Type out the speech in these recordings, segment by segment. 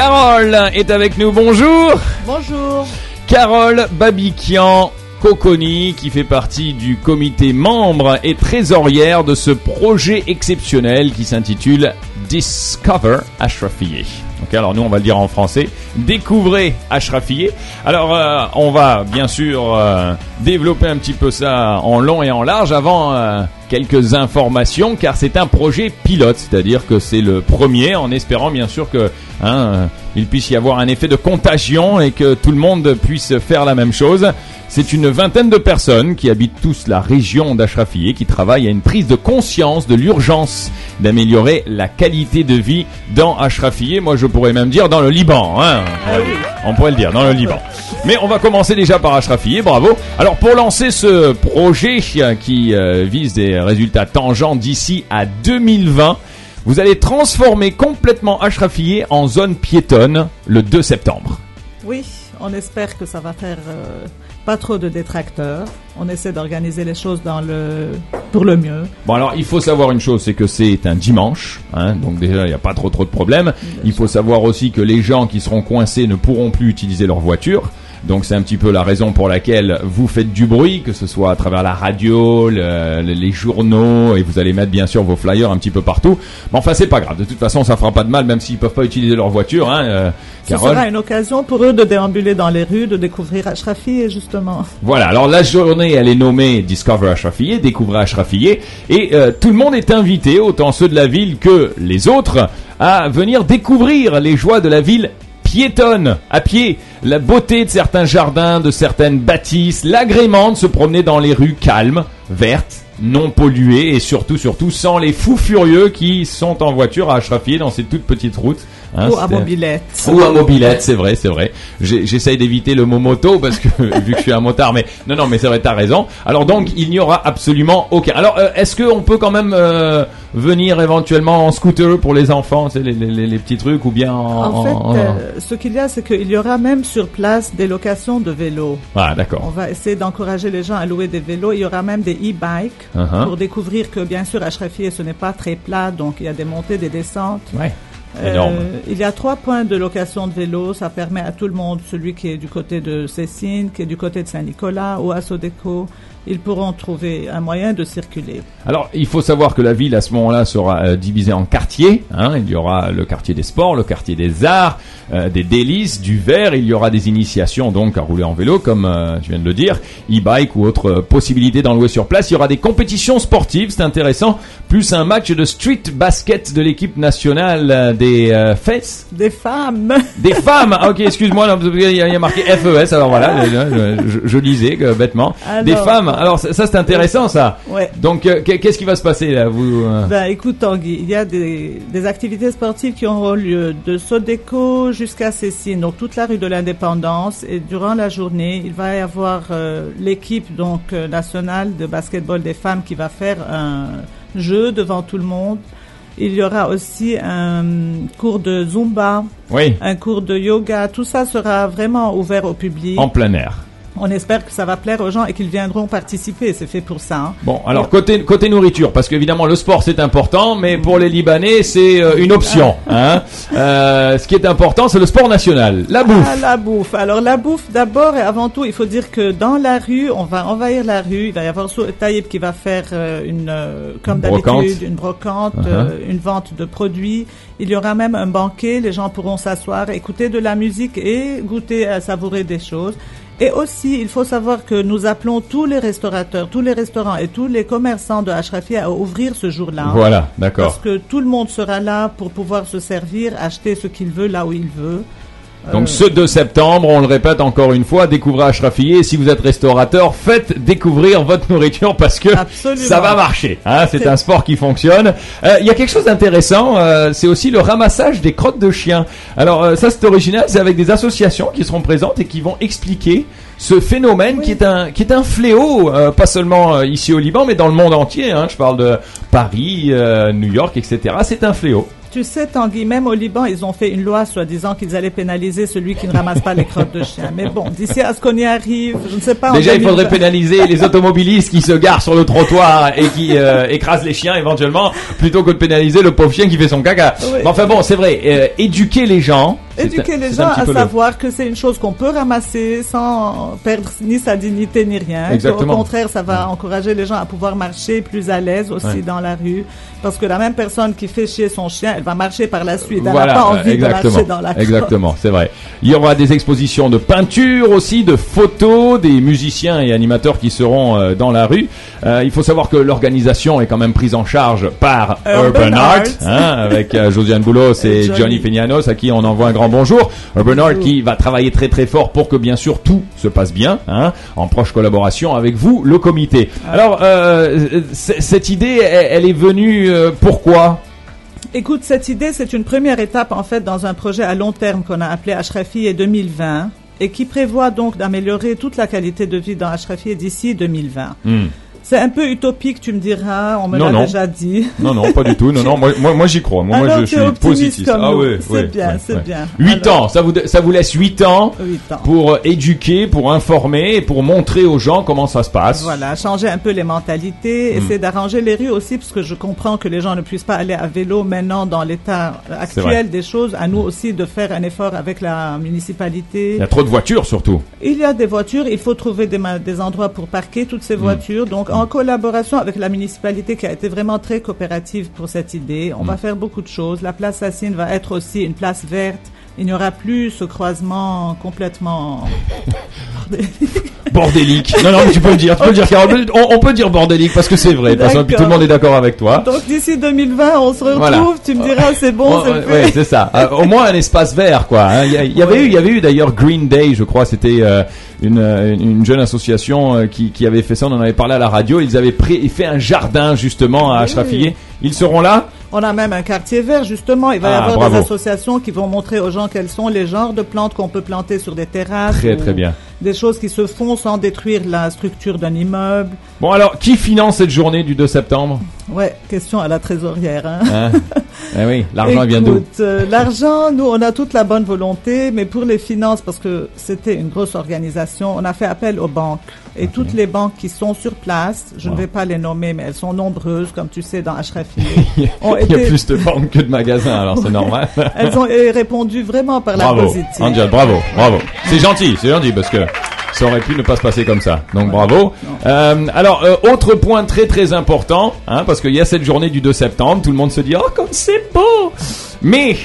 Carole est avec nous. Bonjour. Bonjour. Carole Babikian. Coconi, qui fait partie du comité membre et trésorière de ce projet exceptionnel qui s'intitule Discover Ashrafieh. Ok, alors nous on va le dire en français. Découvrez Ashrafieh. Alors euh, on va bien sûr euh, développer un petit peu ça en long et en large avant euh, quelques informations car c'est un projet pilote, c'est-à-dire que c'est le premier en espérant bien sûr que hein, il puisse y avoir un effet de contagion et que tout le monde puisse faire la même chose. C'est une vingtaine de personnes qui habitent tous la région d'Ashrafieh qui travaillent à une prise de conscience de l'urgence d'améliorer la qualité de vie dans Ashrafieh. Moi, je pourrais même dire dans le Liban. Hein on pourrait le dire dans le Liban. Mais on va commencer déjà par Ashrafieh. Bravo. Alors, pour lancer ce projet qui euh, vise des résultats tangents d'ici à 2020, vous allez transformer complètement Ashrafieh en zone piétonne le 2 septembre. Oui, on espère que ça va faire euh, pas trop de détracteurs. On essaie d'organiser les choses dans le pour le mieux. Bon alors il faut savoir une chose, c'est que c'est un dimanche, hein, donc déjà il n'y a pas trop trop de problèmes. Il faut savoir aussi que les gens qui seront coincés ne pourront plus utiliser leur voiture. Donc c'est un petit peu la raison pour laquelle vous faites du bruit, que ce soit à travers la radio, le, les journaux, et vous allez mettre bien sûr vos flyers un petit peu partout. Mais enfin c'est pas grave, de toute façon ça fera pas de mal, même s'ils peuvent pas utiliser leur voiture. Hein, euh, Ce sera une occasion pour eux de déambuler dans les rues, de découvrir Ashrafi justement. Voilà, alors la journée elle est nommée Discover Ashrafieh, découvrir Ashrafieh, et euh, tout le monde est invité, autant ceux de la ville que les autres, à venir découvrir les joies de la ville piétonne, à pied, la beauté de certains jardins, de certaines bâtisses, l'agrément de se promener dans les rues calmes, vertes, non polluées et surtout, surtout sans les fous furieux qui sont en voiture à Ashrafieh dans ces toutes petites routes. Hein, ou à mobilette. Ou à mobilette, c'est vrai, c'est vrai. J'essaye d'éviter le mot moto parce que vu que je suis un motard, mais non, non, mais c'est vrai, t'as raison. Alors donc, il n'y aura absolument aucun. Alors, euh, est-ce qu'on peut quand même euh, venir éventuellement en scooter pour les enfants, c'est les, les, les, petits trucs, ou bien en. En fait, euh, ce qu'il y a, c'est qu'il y aura même sur place des locations de vélos. Ah, d'accord. On va essayer d'encourager les gens à louer des vélos. Il y aura même des e-bikes Uh-huh. pour découvrir que, bien sûr, Ashrafieh, ce n'est pas très plat, donc il y a des montées, des descentes. Ouais. Euh, il y a trois points de location de vélos. Ça permet à tout le monde, celui qui est du côté de Cécine, qui est du côté de Saint-Nicolas ou à Sodeco, ils pourront trouver un moyen de circuler. Alors, il faut savoir que la ville, à ce moment-là, sera euh, divisée en quartiers. Hein. Il y aura le quartier des sports, le quartier des arts, euh, des délices, du verre. Il y aura des initiations, donc, à rouler en vélo, comme euh, je viens de le dire, e-bike ou autre possibilité d'en louer sur place. Il y aura des compétitions sportives, c'est intéressant, plus un match de street basket de l'équipe nationale des fesses. Des femmes Des femmes Ah, Ok, excuse-moi, y, il y a marqué FES, alors voilà, je, je, je lisais bêtement. Alors, Des femmes, alors ça, ça, c'est intéressant ça. Ouais. Donc euh, qu'est- qu'est-ce qui va se passer là vous euh, Ben, écoute, Tanguy, il y a des, des activités sportives qui auront lieu de Sodeco jusqu'à Cécine, donc toute la rue de l'Indépendance. Et durant la journée, il va y avoir euh, l'équipe donc euh, nationale de basketball des femmes qui va faire un jeu devant tout le monde. Il y aura aussi un cours de Zumba, Oui, un cours de yoga. Tout ça sera vraiment ouvert au public. en plein air. On espère que ça va plaire aux gens et qu'ils viendront participer. C'est fait pour ça. hein. Bon, alors côté côté nourriture, parce qu'évidemment le sport c'est important, mais pour les Libanais c'est euh, une option. Hein. Euh, ce qui est important c'est le sport national, la bouffe. Ah, la bouffe. Alors la bouffe, d'abord et avant tout, il faut dire que dans la rue, on va envahir la rue. Il va y avoir Taïb qui va faire euh, une, euh, comme Une brocante. d'habitude, une brocante, Uh-huh. euh, une vente de produits. Il y aura même un banquet. Les gens pourront s'asseoir, écouter de la musique et goûter à savourer des choses. Et aussi, il faut savoir que nous appelons tous les restaurateurs, tous les restaurants et tous les commerçants de Ashrafi à ouvrir ce jour-là. Voilà, d'accord. Parce que tout le monde sera là pour pouvoir se servir, acheter ce qu'il veut là où il veut. Donc ce 2 septembre, on le répète encore une fois, découvrez Ashrafieh. Et Si vous êtes restaurateur, faites découvrir votre nourriture parce que Absolument. ça va marcher. Hein, c'est un sport qui fonctionne. Euh, Il y a quelque chose d'intéressant, euh, c'est aussi le ramassage des crottes de chiens. Alors euh, ça c'est original, c'est avec des associations qui seront présentes et qui vont expliquer ce phénomène Oui. qui est un qui est un fléau, euh, pas seulement euh, ici au Liban, mais dans le monde entier. Hein. Je parle de Paris, euh, New York, etc. C'est un fléau. Tu sais, Tanguy, même au Liban, ils ont fait une loi soi-disant qu'ils allaient pénaliser celui qui ne ramasse pas les crottes de chien. Mais bon, d'ici à ce qu'on y arrive, je ne sais pas. Déjà, il 2020. faudrait pénaliser les automobilistes qui se garent sur le trottoir et qui euh, écrasent les chiens éventuellement, plutôt que de pénaliser le pauvre chien qui fait son caca. Oui. Mais enfin bon, c'est vrai, euh, éduquer les gens Éduquer les gens à le- savoir que c'est une chose qu'on peut ramasser sans perdre ni sa dignité ni rien. Exactement. Au contraire, ça va encourager les gens à pouvoir marcher plus à l'aise aussi Ouais. dans la rue. Parce que la même personne qui fait chier son chien, elle va marcher par la suite. Elle Voilà, n'a pas envie de exactement, marcher dans la crotte. exactement, c'est vrai. Il y aura des expositions de peinture aussi, de photos, des musiciens et animateurs qui seront euh, dans la rue. Euh, il faut savoir que l'organisation est quand même prise en charge par Urban Urban, Art, Art. hein, avec euh, Josiane Boulos et, Et Johnny. Johnny. Peñanos, à qui on envoie un grand bonjour. Urban Art qui va travailler très très fort pour que bien sûr tout se passe bien, hein, en proche collaboration avec vous, le comité. Alors, euh, cette idée, elle, elle est venue euh, pourquoi? Écoute, cette idée, c'est une première étape en fait dans un projet à long terme qu'on a appelé Ashrafi et 2020 et qui prévoit donc d'améliorer toute la qualité de vie dans Ashrafi d'ici 2020. Hmm. C'est un peu utopique, tu me diras, on me l'a déjà dit. Non, non, pas du tout. Non, non, moi, moi, moi, j'y crois. Moi, je suis positif. ah ouais, C'est ouais, bien, ouais, c'est ouais. bien. 8 Alors- ans, ça vous, ça vous laisse 8 ans Huit ans. pour euh, éduquer, pour informer, pour montrer aux gens comment ça se passe. Voilà, changer un peu les mentalités, Hmm. essayer d'arranger les rues aussi, parce que je comprends que les gens ne puissent pas aller à vélo maintenant dans l'état actuel des choses. À nous aussi de faire un effort avec la municipalité. Il y a trop de voitures surtout. Il y a des voitures, il faut trouver des, endroits pour parquer toutes Hmm. ces voitures. Donc, en collaboration avec la municipalité qui a été vraiment très coopérative pour cette idée, on va faire beaucoup de choses. La place Sassine va être aussi une place verte. Il n'y aura plus ce croisement complètement... Bordélique. non, non, mais tu peux le dire. Tu peux le dire, Carole. On, on peut dire bordélique parce que c'est vrai. Parce que tout le monde est d'accord avec toi. Donc, d'ici 2020, on se retrouve, Voilà. tu me diras, c'est bon, Ouais, c'est fait. ouais, c'est ça. Euh, au moins un espace vert, quoi. hein. Il y, y avait Ouais. eu, il y avait eu d'ailleurs Green Day, je crois. C'était euh, une, euh, une jeune association qui, qui avait fait ça. On en avait parlé à la radio. Ils avaient pris, fait un jardin justement à Oui. Ashrafillé. Ils seront là? On a même un quartier vert, justement. Il va y Ah, avoir bravo. des associations qui vont montrer aux gens quels sont les genres de plantes qu'on peut planter sur des terrasses. Très ou très bien. Des choses qui se font sans détruire la structure d'un immeuble. Bon alors, qui finance cette journée du 2 septembre Ouais, question à la trésorière. Hein. hein Eh oui, l'argent vient d'où euh, L'argent, nous, on a toute la bonne volonté, mais pour les finances, parce que c'était une grosse organisation, on a fait appel aux banques. Et toutes les banques qui sont sur place, je Wow. ne vais pas les nommer, mais elles sont nombreuses, comme tu sais, dans Ashrafi. Il y a- été- plus de banques que de magasins, alors c'est normal. elles ont répondu vraiment par la bravo, positive. Angel, bravo, bravo. C'est gentil, c'est gentil parce que ça aurait pu ne pas se passer comme ça. Donc bravo. Euh, alors, euh, autre point très très important, hein, parce qu'il y a cette journée du 2 septembre, tout le monde se dit, oh comme c'est beau Mais,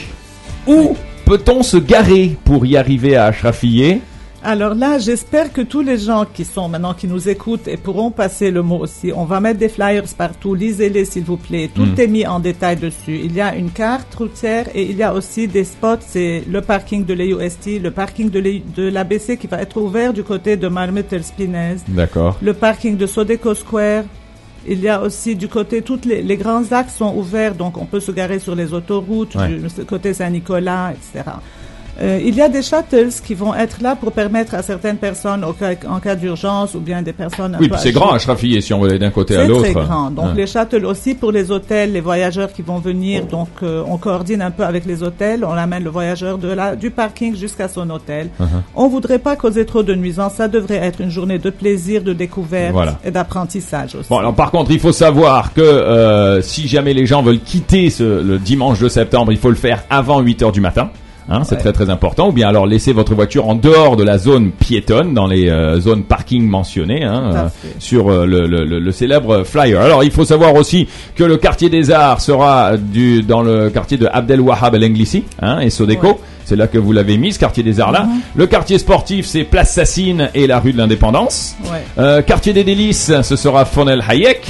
où peut-on se garer pour y arriver à Ashrafillé Alors là, j'espère que tous les gens qui sont maintenant, qui nous écoutent et pourront passer le mot aussi, on va mettre des flyers partout, lisez-les s'il vous plaît. Tout Mm. est mis en détail dessus. Il y a une carte routière et il y a aussi des spots, c'est le parking de l'EUST, le parking de l'ABC qui va être ouvert du côté de Marmeter Spinez, D'accord. le parking de Sodeco Square. Il y a aussi du côté, toutes les, les grands axes sont ouverts, donc on peut se garer sur les autoroutes, Ouais. du côté Saint-Nicolas, etc. Euh, il y a des shuttles qui vont être là pour permettre à certaines personnes, au cas- en cas d'urgence, ou bien des personnes Oui, c'est grand Ashrafillé si on veut aller d'un côté à C'est l'autre. très grand. Donc Hein. les shuttles aussi pour les hôtels, les voyageurs qui vont venir. Donc euh, on coordine un peu avec les hôtels. On amène le voyageur de la, du parking jusqu'à son hôtel. Uh-huh. On voudrait pas causer trop de nuisances. Ça devrait être une journée de plaisir, de découverte Voilà. et d'apprentissage aussi. Bon, alors par contre, il faut savoir que euh, si jamais les gens veulent quitter ce, le dimanche de septembre, il faut le faire avant 8 heures du matin. Hein, c'est Ouais. très très important. Ou bien alors laissez votre voiture en dehors de la zone piétonne, dans les euh, zones parking mentionnées hein, euh, sur euh, le, le- le- le célèbre flyer. Alors il faut savoir aussi que le quartier des arts sera du, dans le quartier de Abdel Wahab El Englissi hein, et Sodeco. Ouais. C'est là que vous l'avez mis, ce quartier des arts là. Le quartier sportif, c'est Place Sassine et la rue de l'Indépendance. Ouais. Euh, quartier des délices, ce sera Fonel Hayek.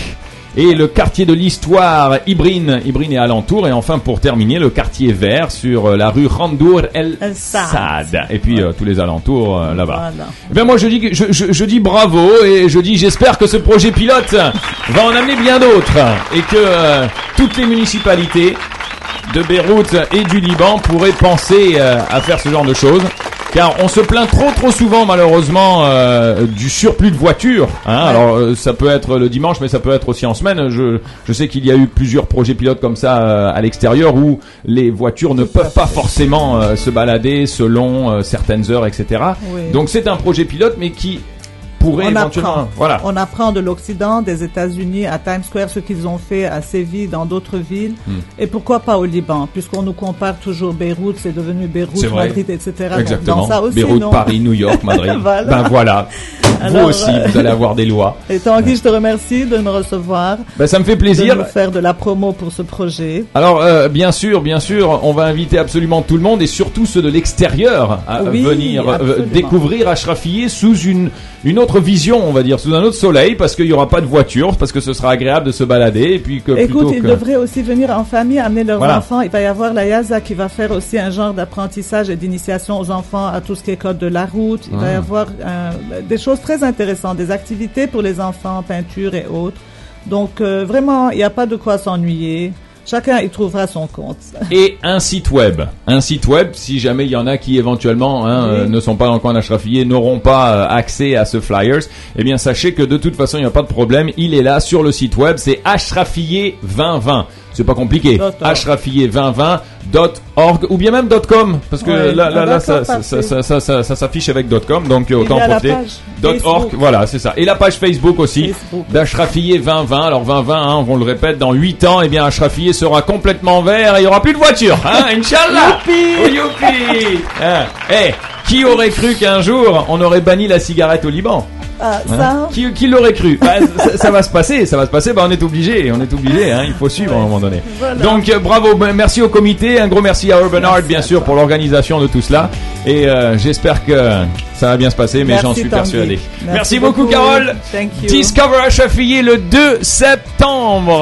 Et le quartier de l'histoire, Ibrine, Ibrine et alentour. Et enfin, pour terminer, le quartier vert sur euh, la rue Randour El El Saad. Et puis euh, tous les alentours euh, là-bas. Voilà. Eh bien, moi, je dis, je, je, je dis bravo et je dis j'espère que ce projet pilote va en amener bien d'autres et que euh, toutes les municipalités de Beyrouth et du Liban pourraient penser à faire ce genre de choses. Car on se plaint trop trop souvent malheureusement euh, du surplus de voitures. Hein. Alors euh, ça peut être le dimanche, mais ça peut être aussi en semaine. Je, je sais qu'il y a eu plusieurs projets pilotes comme ça euh, à l'extérieur où les voitures ne peuvent pas forcément euh, se balader selon euh, certaines heures, etc. Oui. Donc c'est un projet pilote, mais qui pourrait on éventuellement. apprend. Voilà. On apprend de l'Occident, des États-Unis, à Times Square, ce qu'ils ont fait à Séville, dans d'autres villes. Hmm. Et pourquoi pas au Liban, puisqu'on nous compare toujours Beyrouth, c'est devenu Beyrouth. Madrid, etc. Exactement. dans ça aussi, Beyrouth, non Paris, New York, Madrid. Voilà. Ben voilà. Vous Alors, aussi, euh, vous allez avoir des lois. Et Tanguy, je te remercie de me recevoir, Ben ça me fait de plaisir. nous faire de la promo pour ce projet. Alors, euh, bien sûr, bien sûr, on va inviter absolument tout le monde et surtout ceux de l'extérieur à Oui, venir euh, absolument. découvrir Ashrafieh sous une, une autre vision, on va dire, sous un autre soleil, parce qu'il n'y aura pas de voiture, parce que ce sera agréable de se balader et puis que Écoute, ils que... devraient aussi venir en famille, amener leurs Voilà. enfants. Il va y avoir la YAZA qui va faire aussi un genre d'apprentissage et d'initiation aux enfants à tout ce qui est code de la route. Il va y Ah. avoir euh, des choses très intéressantes, des activités pour les enfants, peinture et autres. Donc euh, vraiment, il n'y a pas de quoi s'ennuyer. Chacun y trouvera son compte. et un site web. Un site web, si jamais il y en a qui éventuellement hein, Oui. euh, ne sont pas dans le coin d'Ashrafieh, n'auront pas euh, accès à ce flyers, eh bien sachez que de toute façon il n'y a pas de problème. Il est là sur le site web, c'est Ashrafieh 2020. C'est pas compliqué. Dot org. Ashrafieh 2020.org ou bien même .com parce que Ouais. là, là, Ah, là, ça, d'accord, ça, parfait. ça, ça, ça, ça s'affiche avec .com donc euh, autant profiter. Dot .org, voilà, c'est ça. Et la page Facebook aussi d'Ashrafieh 2020. Alors 2020, hein, on le répète, dans 8 ans, eh bien Ashrafieh sera complètement vert et il y aura plus de voitures, hein, Inch'Allah. Youpi Oh, youpi Hein, Eh, qui aurait cru qu'un jour on aurait banni la cigarette au Liban? Ah, hein ça, Qui, qui l'aurait cru Bah, ça, ça va se passer, ça va se passer. Bah, on est obligé, on est obligé. Hein, il faut suivre à un moment donné. Voilà. Donc euh, bravo, ben, merci au comité, un gros merci à Urban Art bien sûr pour l'organisation de tout cela. Et euh, j'espère que ça va bien se passer, mais Merci, j'en suis Tanguy. persuadé. Merci beaucoup, beaucoup. Carole. Thank you. Discover Ashafiyeh le 2 septembre.